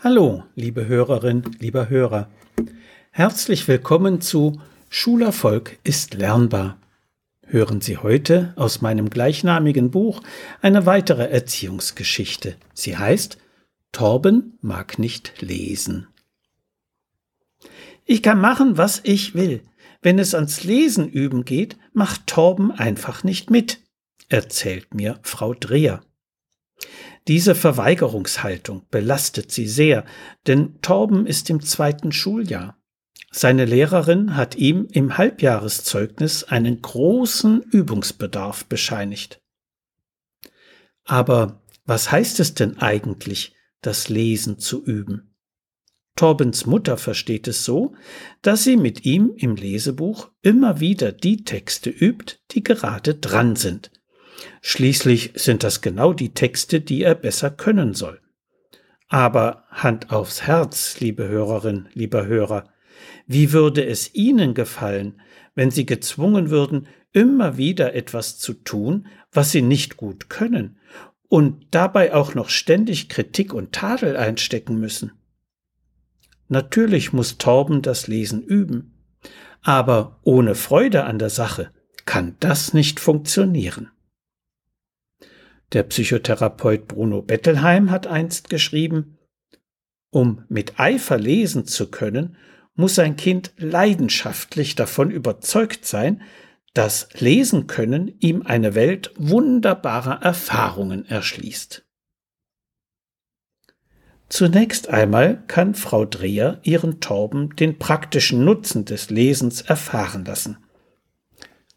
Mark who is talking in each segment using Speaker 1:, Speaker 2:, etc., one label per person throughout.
Speaker 1: Hallo, liebe Hörerin, lieber Hörer. Herzlich willkommen zu Schulerfolg ist lernbar. Hören Sie heute aus meinem gleichnamigen Buch eine weitere Erziehungsgeschichte. Sie heißt Torben mag nicht lesen. Ich kann machen, was ich will. Wenn es ans Lesen üben geht, macht Torben einfach nicht mit, erzählt mir Frau Dreher. Diese Verweigerungshaltung belastet sie sehr, denn Torben ist im zweiten Schuljahr. Seine Lehrerin hat ihm im Halbjahreszeugnis einen großen Übungsbedarf bescheinigt. Aber was heißt es denn eigentlich, das Lesen zu üben? Torbens Mutter versteht es so, dass sie mit ihm im Lesebuch immer wieder die Texte übt, die gerade dran sind, Schließlich sind das genau die Texte, die er besser können soll. Aber Hand aufs Herz, liebe Hörerin, lieber Hörer, wie würde es Ihnen gefallen, wenn Sie gezwungen würden, immer wieder etwas zu tun, was Sie nicht gut können, und dabei auch noch ständig Kritik und Tadel einstecken müssen? Natürlich muss Torben das Lesen üben, aber ohne Freude an der Sache kann das nicht funktionieren. Der Psychotherapeut Bruno Bettelheim hat einst geschrieben, um mit Eifer lesen zu können, muss ein Kind leidenschaftlich davon überzeugt sein, dass Lesen können ihm eine Welt wunderbarer Erfahrungen erschließt. Zunächst einmal kann Frau Dreher ihren Torben den praktischen Nutzen des Lesens erfahren lassen.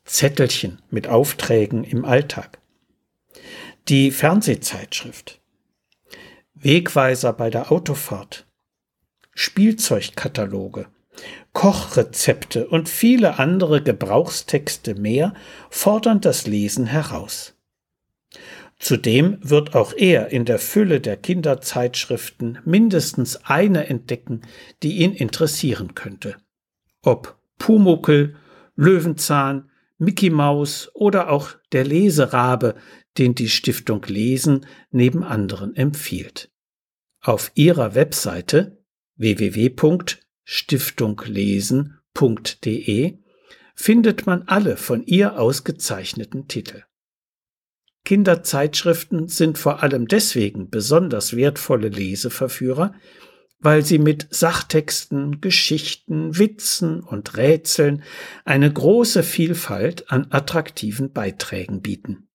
Speaker 1: Zettelchen mit Aufträgen im Alltag die Fernsehzeitschrift, Wegweiser bei der Autofahrt, Spielzeugkataloge, Kochrezepte und viele andere Gebrauchstexte mehr fordern das Lesen heraus. Zudem wird auch er in der Fülle der Kinderzeitschriften mindestens eine entdecken, die ihn interessieren könnte. Ob Pumuckel, Löwenzahn, Mickey Maus oder auch der Leserabe, den die Stiftung Lesen neben anderen empfiehlt. Auf ihrer Webseite www.stiftunglesen.de findet man alle von ihr ausgezeichneten Titel. Kinderzeitschriften sind vor allem deswegen besonders wertvolle Leseverführer, weil sie mit Sachtexten, Geschichten, Witzen und Rätseln eine große Vielfalt an attraktiven Beiträgen bieten.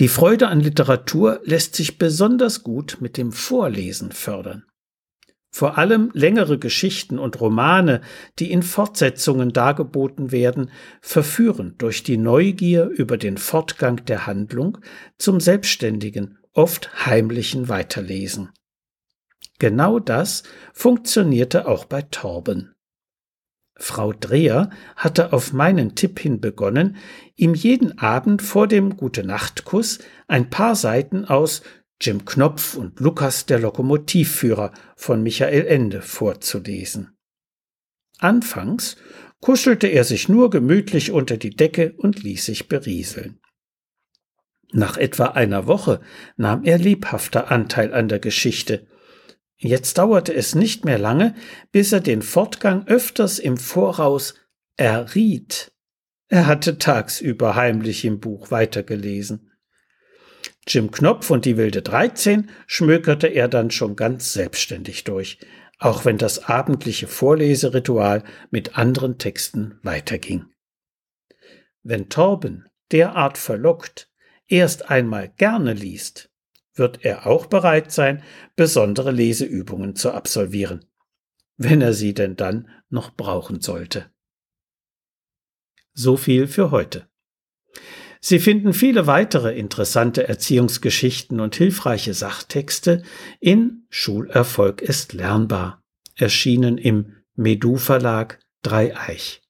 Speaker 1: Die Freude an Literatur lässt sich besonders gut mit dem Vorlesen fördern. Vor allem längere Geschichten und Romane, die in Fortsetzungen dargeboten werden, verführen durch die Neugier über den Fortgang der Handlung zum selbstständigen, oft heimlichen Weiterlesen. Genau das funktionierte auch bei Torben. Frau Dreher hatte auf meinen Tipp hin begonnen, ihm jeden Abend vor dem Gute-Nacht-Kuss ein paar Seiten aus Jim Knopf und Lukas der Lokomotivführer von Michael Ende vorzulesen. Anfangs kuschelte er sich nur gemütlich unter die Decke und ließ sich berieseln. Nach etwa einer Woche nahm er lebhafter Anteil an der Geschichte, Jetzt dauerte es nicht mehr lange, bis er den Fortgang öfters im Voraus erriet. Er hatte tagsüber heimlich im Buch weitergelesen. Jim Knopf und die wilde 13 schmökerte er dann schon ganz selbstständig durch, auch wenn das abendliche Vorleseritual mit anderen Texten weiterging. Wenn Torben derart verlockt erst einmal gerne liest, wird er auch bereit sein, besondere Leseübungen zu absolvieren, wenn er sie denn dann noch brauchen sollte. So viel für heute. Sie finden viele weitere interessante Erziehungsgeschichten und hilfreiche Sachtexte in Schulerfolg ist lernbar, erschienen im Medu Verlag Dreieich.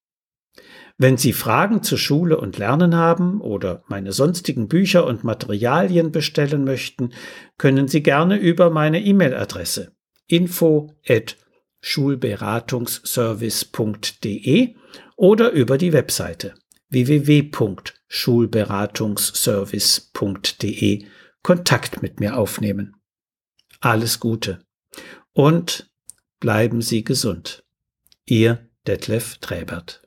Speaker 1: Wenn Sie Fragen zu Schule und Lernen haben oder meine sonstigen Bücher und Materialien bestellen möchten, können Sie gerne über meine E-Mail-Adresse info at schulberatungsservice.de oder über die Webseite www.schulberatungsservice.de Kontakt mit mir aufnehmen. alles Gute und bleiben Sie gesund. Ihr Detlef Träbert.